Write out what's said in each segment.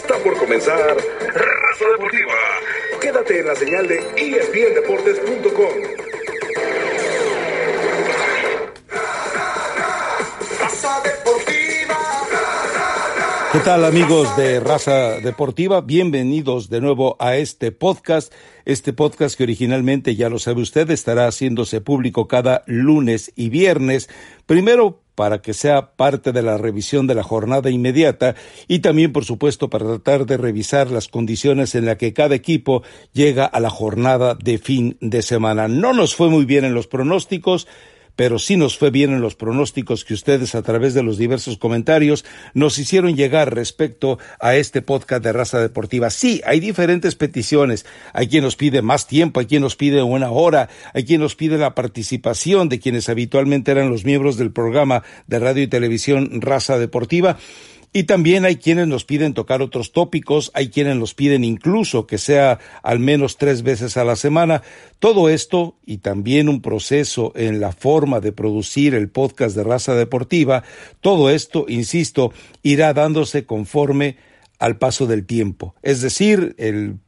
Está por comenzar Raza Deportiva. Quédate en la señal de espndeportes.com. ¿Qué tal amigos de Raza Deportiva? Bienvenidos de nuevo a este podcast. Este podcast que originalmente, ya lo sabe usted, estará haciéndose público cada lunes y viernes. Primero para que sea parte de la revisión de la jornada inmediata y también, por supuesto, para tratar de revisar las condiciones en las que cada equipo llega a la jornada de fin de semana. No nos fue muy bien en los pronósticos pero sí nos fue bien en los pronósticos que ustedes a través de los diversos comentarios nos hicieron llegar respecto a este podcast de raza deportiva. Sí, hay diferentes peticiones. Hay quien nos pide más tiempo, hay quien nos pide una hora, hay quien nos pide la participación de quienes habitualmente eran los miembros del programa de radio y televisión Raza Deportiva. Y también hay quienes nos piden tocar otros tópicos, hay quienes nos piden incluso que sea al menos tres veces a la semana. Todo esto y también un proceso en la forma de producir el podcast de raza deportiva, todo esto, insisto, irá dándose conforme al paso del tiempo. Es decir, el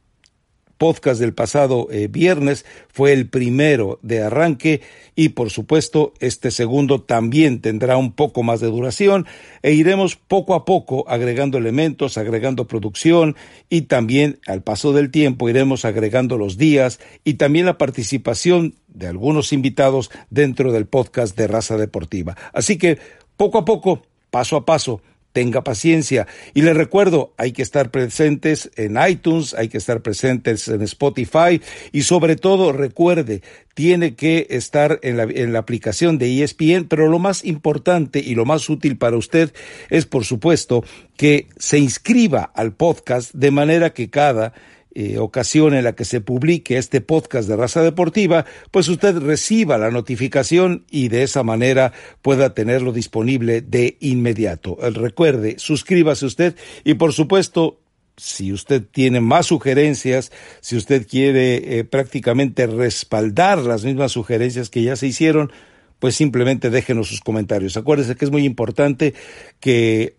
podcast del pasado eh, viernes fue el primero de arranque y por supuesto este segundo también tendrá un poco más de duración e iremos poco a poco agregando elementos, agregando producción y también al paso del tiempo iremos agregando los días y también la participación de algunos invitados dentro del podcast de Raza Deportiva. Así que poco a poco, paso a paso, tenga paciencia. Y le recuerdo, hay que estar presentes en iTunes, hay que estar presentes en Spotify y sobre todo recuerde, tiene que estar en la, en la aplicación de ESPN, pero lo más importante y lo más útil para usted es, por supuesto, que se inscriba al podcast de manera que cada eh, ocasión en la que se publique este podcast de raza deportiva, pues usted reciba la notificación y de esa manera pueda tenerlo disponible de inmediato. Eh, recuerde, suscríbase usted y por supuesto si usted tiene más sugerencias, si usted quiere eh, prácticamente respaldar las mismas sugerencias que ya se hicieron, pues simplemente déjenos sus comentarios. Acuérdese que es muy importante que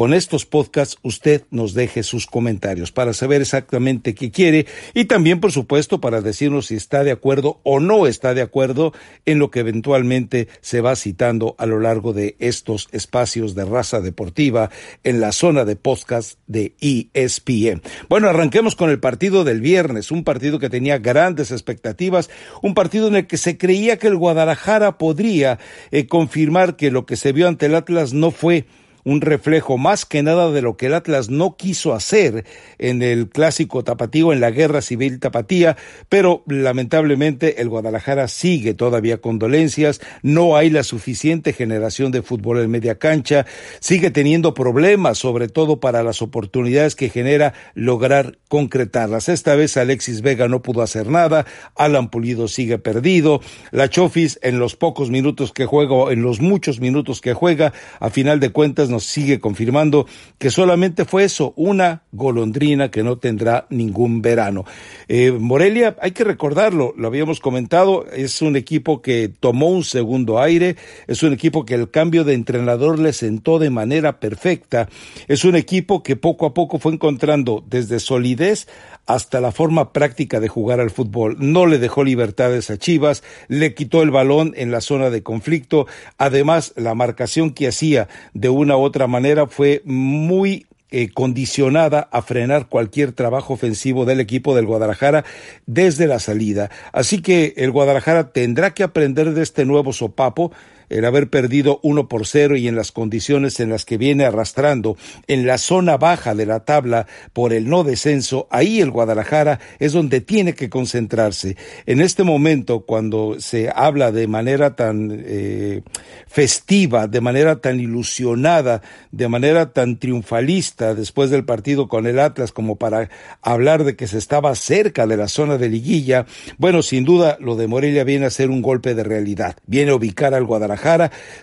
con estos podcasts usted nos deje sus comentarios para saber exactamente qué quiere y también, por supuesto, para decirnos si está de acuerdo o no está de acuerdo en lo que eventualmente se va citando a lo largo de estos espacios de raza deportiva en la zona de podcast de ESPN. Bueno, arranquemos con el partido del viernes, un partido que tenía grandes expectativas, un partido en el que se creía que el Guadalajara podría eh, confirmar que lo que se vio ante el Atlas no fue un reflejo más que nada de lo que el Atlas no quiso hacer en el clásico tapatío, en la guerra civil tapatía, pero lamentablemente el Guadalajara sigue todavía con dolencias, no hay la suficiente generación de fútbol en media cancha, sigue teniendo problemas, sobre todo para las oportunidades que genera lograr concretarlas. Esta vez Alexis Vega no pudo hacer nada, Alan Pulido sigue perdido, la Chofis en los pocos minutos que juega, en los muchos minutos que juega, a final de cuentas nos sigue confirmando que solamente fue eso, una golondrina que no tendrá ningún verano. Eh, Morelia, hay que recordarlo, lo habíamos comentado, es un equipo que tomó un segundo aire, es un equipo que el cambio de entrenador le sentó de manera perfecta, es un equipo que poco a poco fue encontrando desde solidez hasta la forma práctica de jugar al fútbol. No le dejó libertades a Chivas, le quitó el balón en la zona de conflicto, además la marcación que hacía de una u otra manera fue muy eh, condicionada a frenar cualquier trabajo ofensivo del equipo del Guadalajara desde la salida. Así que el Guadalajara tendrá que aprender de este nuevo sopapo el haber perdido uno por cero y en las condiciones en las que viene arrastrando en la zona baja de la tabla por el no descenso, ahí el Guadalajara es donde tiene que concentrarse. En este momento, cuando se habla de manera tan eh, festiva, de manera tan ilusionada, de manera tan triunfalista después del partido con el Atlas como para hablar de que se estaba cerca de la zona de liguilla, bueno, sin duda lo de Morelia viene a ser un golpe de realidad, viene a ubicar al Guadalajara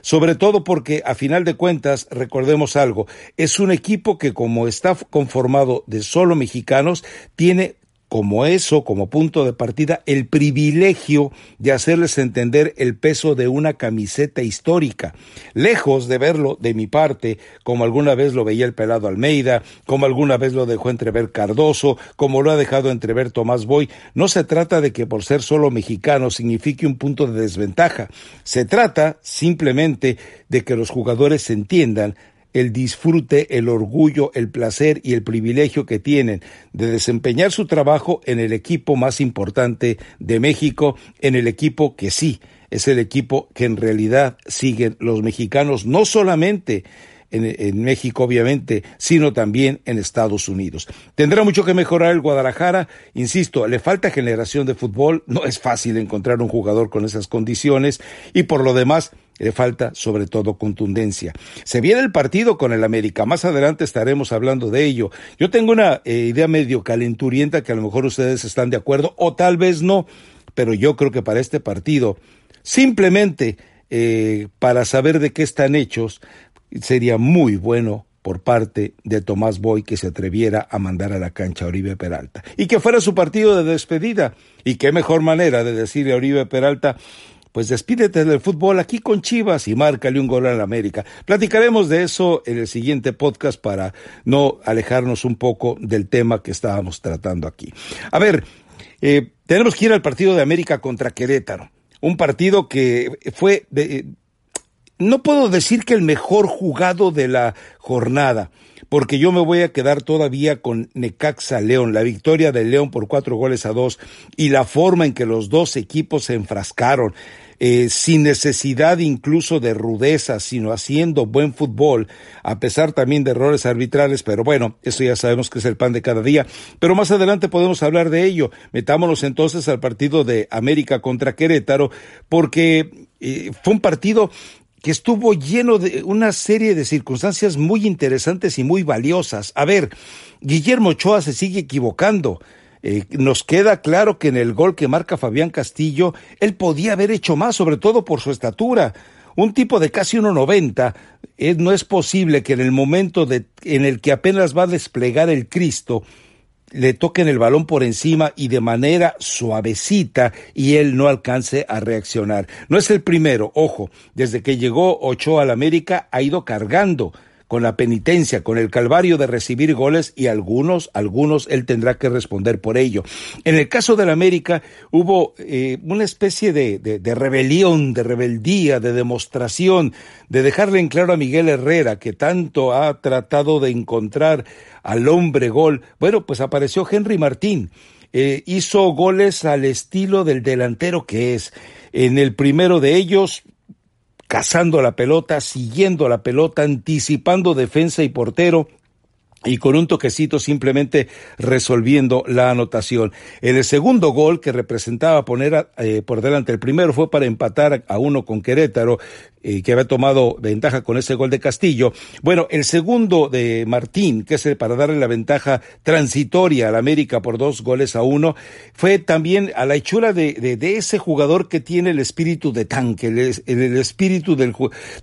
sobre todo porque a final de cuentas, recordemos algo, es un equipo que como está conformado de solo mexicanos, tiene como eso, como punto de partida, el privilegio de hacerles entender el peso de una camiseta histórica. Lejos de verlo de mi parte, como alguna vez lo veía el pelado Almeida, como alguna vez lo dejó entrever Cardoso, como lo ha dejado entrever Tomás Boy, no se trata de que por ser solo mexicano signifique un punto de desventaja. Se trata simplemente de que los jugadores entiendan el disfrute, el orgullo, el placer y el privilegio que tienen de desempeñar su trabajo en el equipo más importante de México, en el equipo que sí es el equipo que en realidad siguen los mexicanos, no solamente en, México, obviamente, sino también en Estados Unidos. Tendrá mucho que mejorar el Guadalajara. Insisto, le falta generación de fútbol. No es fácil encontrar un jugador con esas condiciones. Y por lo demás, le falta sobre todo contundencia. Se viene el partido con el América, más adelante estaremos hablando de ello. Yo tengo una eh, idea medio calenturienta que a lo mejor ustedes están de acuerdo o tal vez no, pero yo creo que para este partido, simplemente eh, para saber de qué están hechos, sería muy bueno por parte de Tomás Boy que se atreviera a mandar a la cancha a Oribe Peralta y que fuera su partido de despedida. Y qué mejor manera de decirle a Oribe Peralta, pues despídete del fútbol aquí con Chivas y márcale un gol a la América. Platicaremos de eso en el siguiente podcast para no alejarnos un poco del tema que estábamos tratando aquí. A ver, eh, tenemos que ir al partido de América contra Querétaro. Un partido que fue de, no puedo decir que el mejor jugado de la jornada, porque yo me voy a quedar todavía con Necaxa León, la victoria del León por cuatro goles a dos y la forma en que los dos equipos se enfrascaron. Eh, sin necesidad incluso de rudeza, sino haciendo buen fútbol, a pesar también de errores arbitrales, pero bueno, eso ya sabemos que es el pan de cada día. Pero más adelante podemos hablar de ello. Metámonos entonces al partido de América contra Querétaro, porque eh, fue un partido que estuvo lleno de una serie de circunstancias muy interesantes y muy valiosas. A ver, Guillermo Ochoa se sigue equivocando. Eh, nos queda claro que en el gol que marca Fabián Castillo, él podía haber hecho más, sobre todo por su estatura. Un tipo de casi 1,90, eh, no es posible que en el momento de, en el que apenas va a desplegar el Cristo, le toquen el balón por encima y de manera suavecita y él no alcance a reaccionar. No es el primero, ojo, desde que llegó Ochoa al América ha ido cargando con la penitencia, con el calvario de recibir goles y algunos, algunos él tendrá que responder por ello. En el caso del América hubo eh, una especie de, de, rebelión, de rebeldía, de demostración, de dejarle en claro a Miguel Herrera que tanto ha tratado de encontrar al hombre gol. Bueno, pues apareció Henry Martín. Eh, hizo goles al estilo del delantero que es. En el primero de ellos, cazando la pelota, siguiendo la pelota, anticipando defensa y portero, y con un toquecito simplemente resolviendo la anotación. El segundo gol que representaba poner eh, por delante el primero fue para empatar a uno con Querétaro, eh, que había tomado ventaja con ese gol de Castillo. Bueno, el segundo de Martín, que es el para darle la ventaja transitoria al América por dos goles a uno, fue también a la hechura de, de, ese jugador que tiene el espíritu de tanque, el, el espíritu del,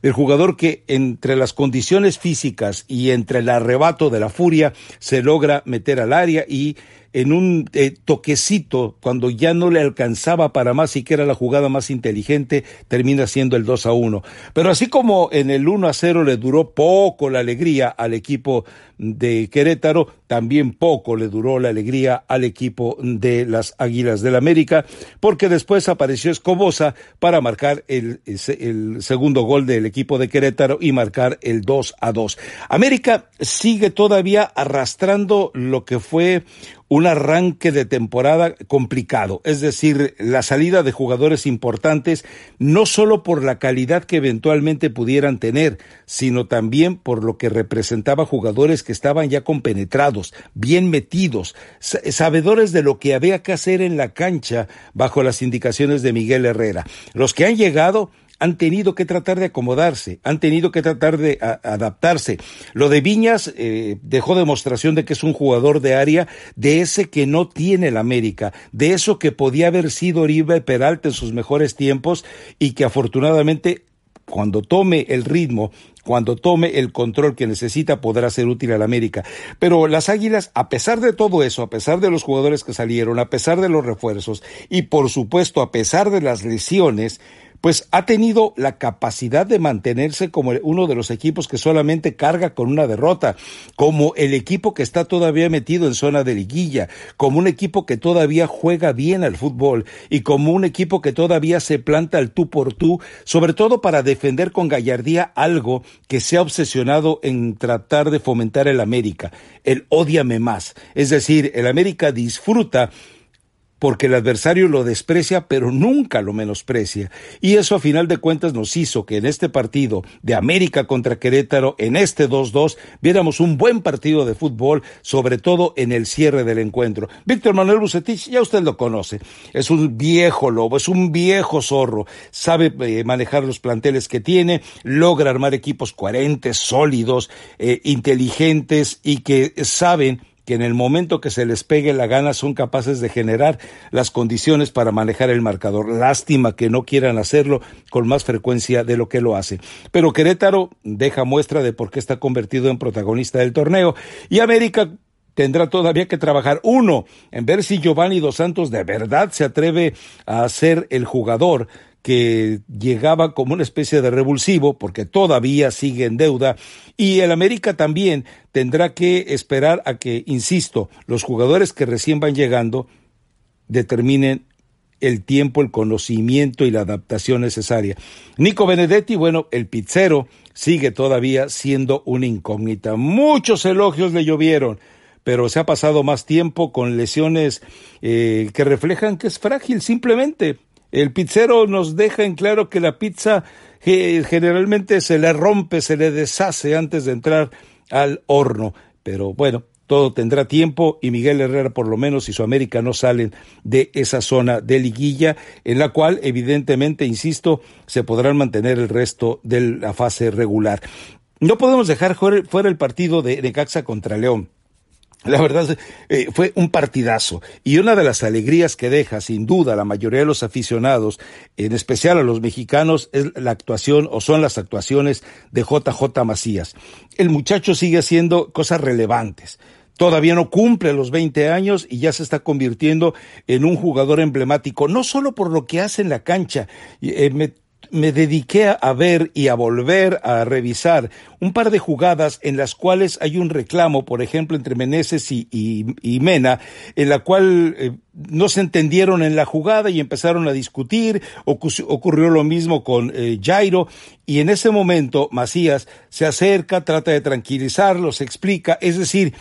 del jugador que entre las condiciones físicas y entre el arrebato de la furia se logra meter al área y en un eh, toquecito, cuando ya no le alcanzaba para más y que era la jugada más inteligente, termina siendo el 2 a 1. Pero así como en el 1 a 0 le duró poco la alegría al equipo de Querétaro, también poco le duró la alegría al equipo de las Águilas del América, porque después apareció Escobosa para marcar el, el segundo gol del equipo de Querétaro y marcar el 2 a 2. América sigue todavía arrastrando lo que fue un arranque de temporada complicado, es decir, la salida de jugadores importantes, no solo por la calidad que eventualmente pudieran tener, sino también por lo que representaba jugadores que estaban ya compenetrados, bien metidos, sabedores de lo que había que hacer en la cancha bajo las indicaciones de Miguel Herrera. Los que han llegado han tenido que tratar de acomodarse, han tenido que tratar de adaptarse. Lo de Viñas eh, dejó demostración de que es un jugador de área, de ese que no tiene el América, de eso que podía haber sido Oribe Peralta en sus mejores tiempos y que afortunadamente cuando tome el ritmo, cuando tome el control que necesita, podrá ser útil al América. Pero las Águilas, a pesar de todo eso, a pesar de los jugadores que salieron, a pesar de los refuerzos y por supuesto a pesar de las lesiones, pues ha tenido la capacidad de mantenerse como uno de los equipos que solamente carga con una derrota, como el equipo que está todavía metido en zona de liguilla, como un equipo que todavía juega bien al fútbol y como un equipo que todavía se planta al tú por tú, sobre todo para defender con gallardía algo que se ha obsesionado en tratar de fomentar el América, el odiame más. Es decir, el América disfruta porque el adversario lo desprecia, pero nunca lo menosprecia. Y eso a final de cuentas nos hizo que en este partido de América contra Querétaro, en este 2-2, viéramos un buen partido de fútbol, sobre todo en el cierre del encuentro. Víctor Manuel Bucetich, ya usted lo conoce, es un viejo lobo, es un viejo zorro, sabe eh, manejar los planteles que tiene, logra armar equipos coherentes, sólidos, eh, inteligentes y que saben que en el momento que se les pegue la gana son capaces de generar las condiciones para manejar el marcador. Lástima que no quieran hacerlo con más frecuencia de lo que lo hace. Pero Querétaro deja muestra de por qué está convertido en protagonista del torneo y América tendrá todavía que trabajar uno en ver si Giovanni Dos Santos de verdad se atreve a ser el jugador que llegaba como una especie de revulsivo, porque todavía sigue en deuda, y el América también tendrá que esperar a que, insisto, los jugadores que recién van llegando determinen el tiempo, el conocimiento y la adaptación necesaria. Nico Benedetti, bueno, el pizzero sigue todavía siendo una incógnita. Muchos elogios le llovieron, pero se ha pasado más tiempo con lesiones eh, que reflejan que es frágil simplemente. El pizzero nos deja en claro que la pizza generalmente se le rompe, se le deshace antes de entrar al horno. Pero bueno, todo tendrá tiempo y Miguel Herrera por lo menos y su América no salen de esa zona de liguilla en la cual evidentemente, insisto, se podrán mantener el resto de la fase regular. No podemos dejar fuera el partido de Necaxa contra León. La verdad eh, fue un partidazo y una de las alegrías que deja sin duda la mayoría de los aficionados, en especial a los mexicanos, es la actuación o son las actuaciones de JJ Macías. El muchacho sigue haciendo cosas relevantes. Todavía no cumple los 20 años y ya se está convirtiendo en un jugador emblemático, no solo por lo que hace en la cancha. Eh, dediqué a ver y a volver a revisar un par de jugadas en las cuales hay un reclamo, por ejemplo, entre Meneses y, Mena, en la cual eh, no se entendieron en la jugada y empezaron a discutir. ocurrió lo mismo con eh, Jairo y en ese momento Macías se acerca, trata de tranquilizarlos, explica, es decir,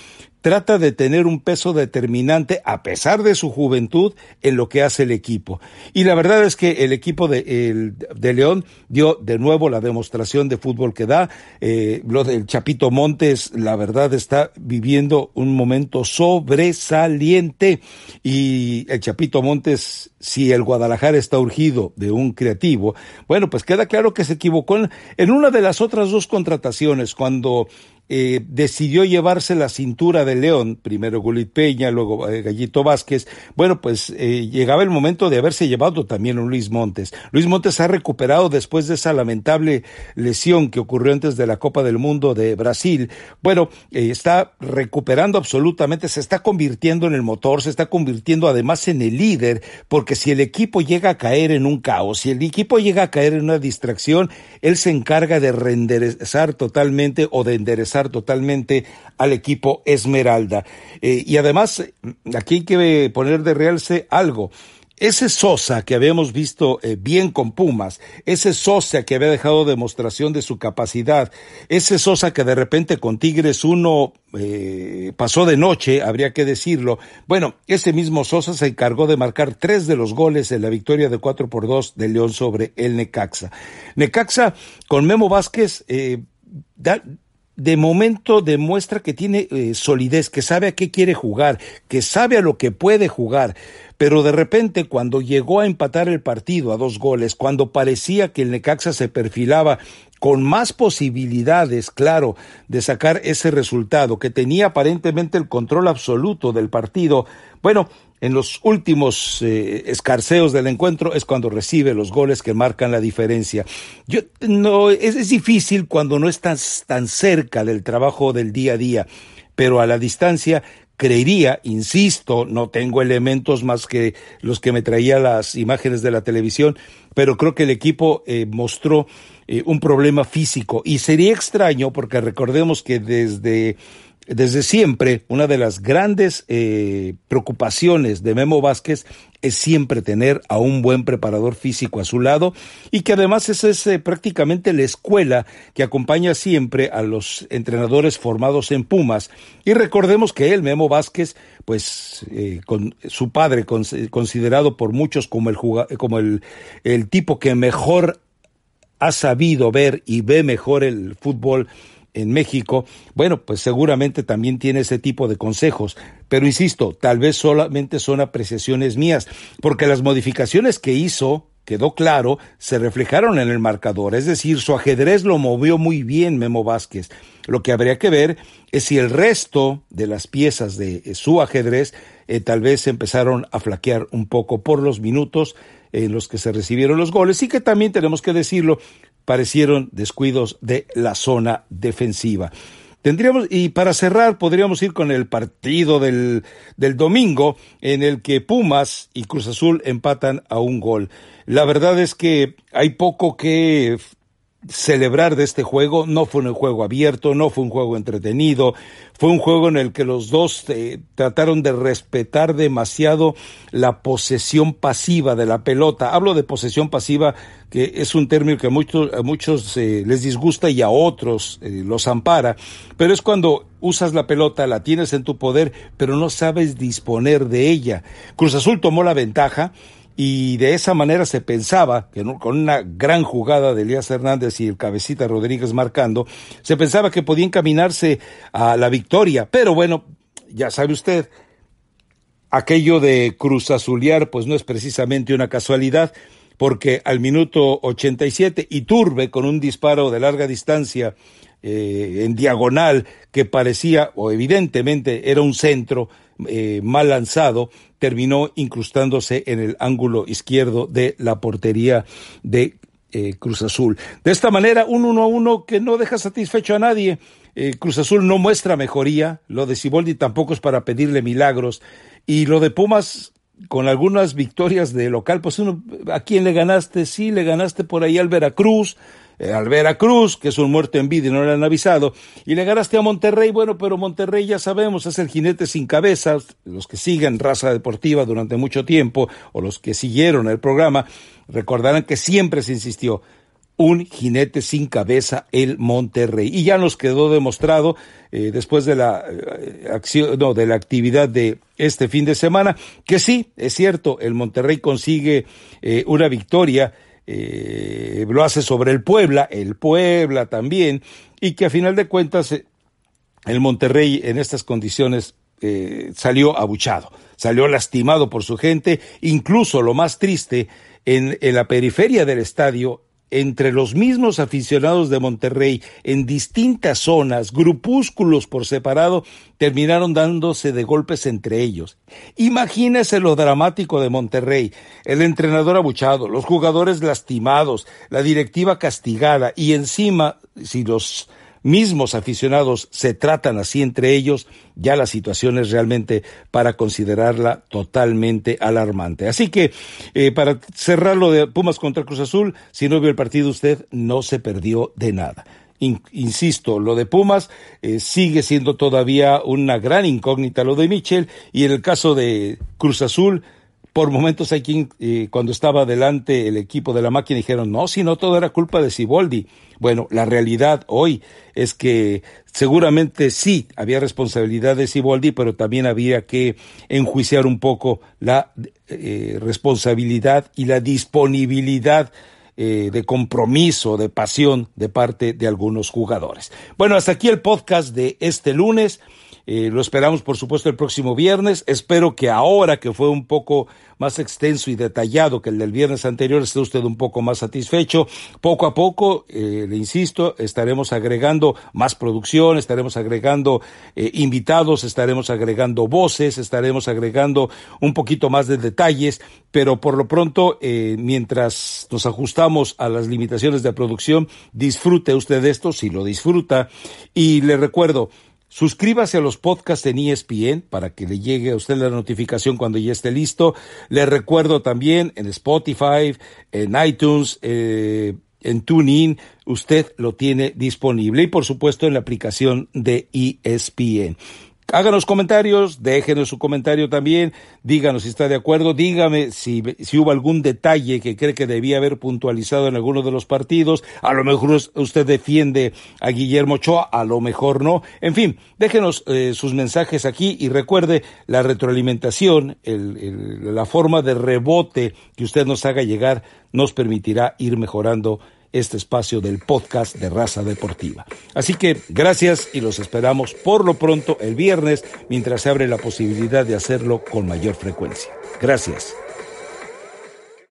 trata de tener un peso determinante a pesar de su juventud en lo que hace el equipo. Y la verdad es que el equipo de, de León dio de nuevo la demostración de fútbol que da. Eh, lo del Chapito Montes, la verdad, está viviendo un momento sobresaliente y el Chapito Montes, si el Guadalajara está urgido de un creativo, bueno, pues queda claro que se equivocó en, una de las otras dos contrataciones, cuando eh, decidió llevarse la cintura de León, primero Gulit Peña, luego eh, Gallito Vázquez. Bueno, pues eh, llegaba el momento de haberse llevado también a Luis Montes. Luis Montes ha recuperado después de esa lamentable lesión que ocurrió antes de la Copa del Mundo de Brasil. Bueno, está recuperando absolutamente, se está convirtiendo en el motor, se está convirtiendo además en el líder, porque si el equipo llega a caer en un caos, si el equipo llega a caer en una distracción, él se encarga de reenderezar totalmente o de enderezar totalmente al equipo Esmeralda. Eh, y además, aquí hay que poner de realce algo. Ese Sosa que habíamos visto eh, bien con Pumas, ese Sosa que había dejado demostración de su capacidad, ese Sosa que de repente con Tigres uno eh, pasó de noche, habría que decirlo. Bueno, ese mismo Sosa se encargó de marcar tres de los goles en la victoria de cuatro por dos de León sobre el Necaxa. Necaxa con Memo Vázquez da, de momento demuestra que tiene eh, solidez, que sabe a qué quiere jugar, que sabe a lo que puede jugar, pero de repente cuando llegó a empatar el partido a dos goles, cuando parecía que el Necaxa se perfilaba con más posibilidades, claro, de sacar ese resultado, que tenía aparentemente el control absoluto del partido, bueno, en los últimos eh, escarceos del encuentro es cuando recibe los goles que marcan la diferencia. Yo no es, difícil cuando no estás tan cerca del trabajo del día a día, pero a la distancia creería, insisto, no tengo elementos más que los que me traía las imágenes de la televisión, pero creo que el equipo eh, mostró eh, un problema físico y sería extraño porque recordemos que desde desde siempre, una de las grandes eh, preocupaciones de Memo Vázquez es siempre tener a un buen preparador físico a su lado y que además esa es eh, prácticamente la escuela que acompaña siempre a los entrenadores formados en Pumas. Y recordemos que él, Memo Vázquez, pues eh, con su padre, considerado por muchos como, el, como el, el tipo que mejor ha sabido ver y ve mejor el fútbol en México, bueno, pues seguramente también tiene ese tipo de consejos. Pero insisto, tal vez solamente son apreciaciones mías, porque las modificaciones que hizo, quedó claro, se reflejaron en el marcador. Es decir, su ajedrez lo movió muy bien Memo Vázquez. Lo que habría que ver es si el resto de las piezas de su ajedrez eh, tal vez empezaron a flaquear un poco por los minutos en los que se recibieron los goles y que también tenemos que decirlo, parecieron descuidos de la zona defensiva. Tendríamos, y para cerrar, podríamos ir con el partido del, del domingo, en el que Pumas y Cruz Azul empatan a un gol. La verdad es que hay poco que celebrar de este juego. No fue un juego abierto, no fue un juego entretenido, fue un juego en el que los dos eh, trataron de respetar demasiado la posesión pasiva de la pelota. Hablo de posesión pasiva, que es un término que a muchos, a muchos eh, les disgusta y a otros eh, los ampara, pero es cuando usas la pelota, la tienes en tu poder, pero no sabes disponer de ella. Cruz Azul tomó la ventaja y de esa manera se pensaba que con una gran jugada de Elías Hernández y el cabecita Rodríguez marcando, se pensaba que podía encaminarse a la victoria, pero bueno, ya sabe usted, aquello de Cruz Azuliar pues no es precisamente una casualidad, porque al minuto 87 Iturbe con un disparo de larga distancia eh, en diagonal que parecía o evidentemente era un centro, eh, mal lanzado, terminó incrustándose en el ángulo izquierdo de la portería de eh, Cruz Azul. De esta manera, un 1 a 1 que no deja satisfecho a nadie. Eh, Cruz Azul no muestra mejoría, lo de Siboldi tampoco es para pedirle milagros, y lo de Pumas con algunas victorias de local, pues uno, ¿a quién le ganaste? Sí, le ganaste por ahí al Veracruz, eh, al Veracruz, que es un muerto en vida y no le han avisado, y le ganaste a Monterrey, bueno, pero Monterrey ya sabemos, es el jinete sin cabezas, los que siguen raza deportiva durante mucho tiempo, o los que siguieron el programa, recordarán que siempre se insistió, un jinete sin cabeza el Monterrey. Y ya nos quedó demostrado eh, después de la eh, acción, no, de la actividad de este fin de semana, que sí, es cierto, el Monterrey consigue una victoria eh, lo hace sobre el Puebla, el Puebla también, y que a final de cuentas eh, el Monterrey en estas condiciones eh, salió abuchado, salió lastimado por su gente, incluso lo más triste, en la periferia del estadio entre los mismos aficionados de Monterrey en distintas zonas, grupúsculos por separado, terminaron dándose de golpes entre ellos. Imagínese lo dramático de Monterrey, el entrenador abuchado, los jugadores lastimados, la directiva castigada y encima, si los mismos aficionados se tratan así entre ellos, ya la situación es realmente para considerarla totalmente alarmante. Así que, eh, para cerrar lo de Pumas contra Cruz Azul, si no vio el partido usted, no se perdió de nada. insisto, lo de Pumas eh, sigue siendo todavía una gran incógnita lo de Michel y en el caso de Cruz Azul, por momentos hay quien, eh, cuando estaba delante el equipo de la máquina, dijeron, no, si no todo era culpa de Siboldi. Bueno, la realidad hoy es que seguramente sí había responsabilidad de Siboldi, pero también había que enjuiciar un poco la eh, responsabilidad y la disponibilidad eh, de compromiso, de pasión de parte de algunos jugadores. Bueno, hasta aquí el podcast de este lunes. Eh, lo esperamos, por supuesto, el próximo viernes. Espero que ahora que fue un poco más extenso y detallado que el del viernes anterior, esté usted un poco más satisfecho. Poco a poco, eh, le insisto, estaremos agregando más producción, estaremos agregando eh, invitados, estaremos agregando voces, estaremos agregando un poquito más de detalles, pero por lo pronto, mientras nos ajustamos a las limitaciones de producción, disfrute usted esto, si lo disfruta, y le recuerdo, Suscríbase a los podcasts en ESPN para que le llegue a usted la notificación cuando ya esté listo. Le recuerdo también en Spotify, en iTunes, eh, en TuneIn, usted lo tiene disponible y por supuesto en la aplicación de ESPN. Háganos comentarios, déjenos su comentario también, díganos si está de acuerdo, dígame si, hubo algún detalle que cree que debía haber puntualizado en alguno de los partidos, a lo mejor usted defiende a Guillermo Ochoa, a lo mejor no, en fin, déjenos eh, sus mensajes aquí y recuerde la retroalimentación, la forma de rebote que usted nos haga llegar nos permitirá ir mejorando este espacio del podcast de Raza Deportiva. Así que gracias y los esperamos por lo pronto el viernes mientras se abre la posibilidad de hacerlo con mayor frecuencia. Gracias.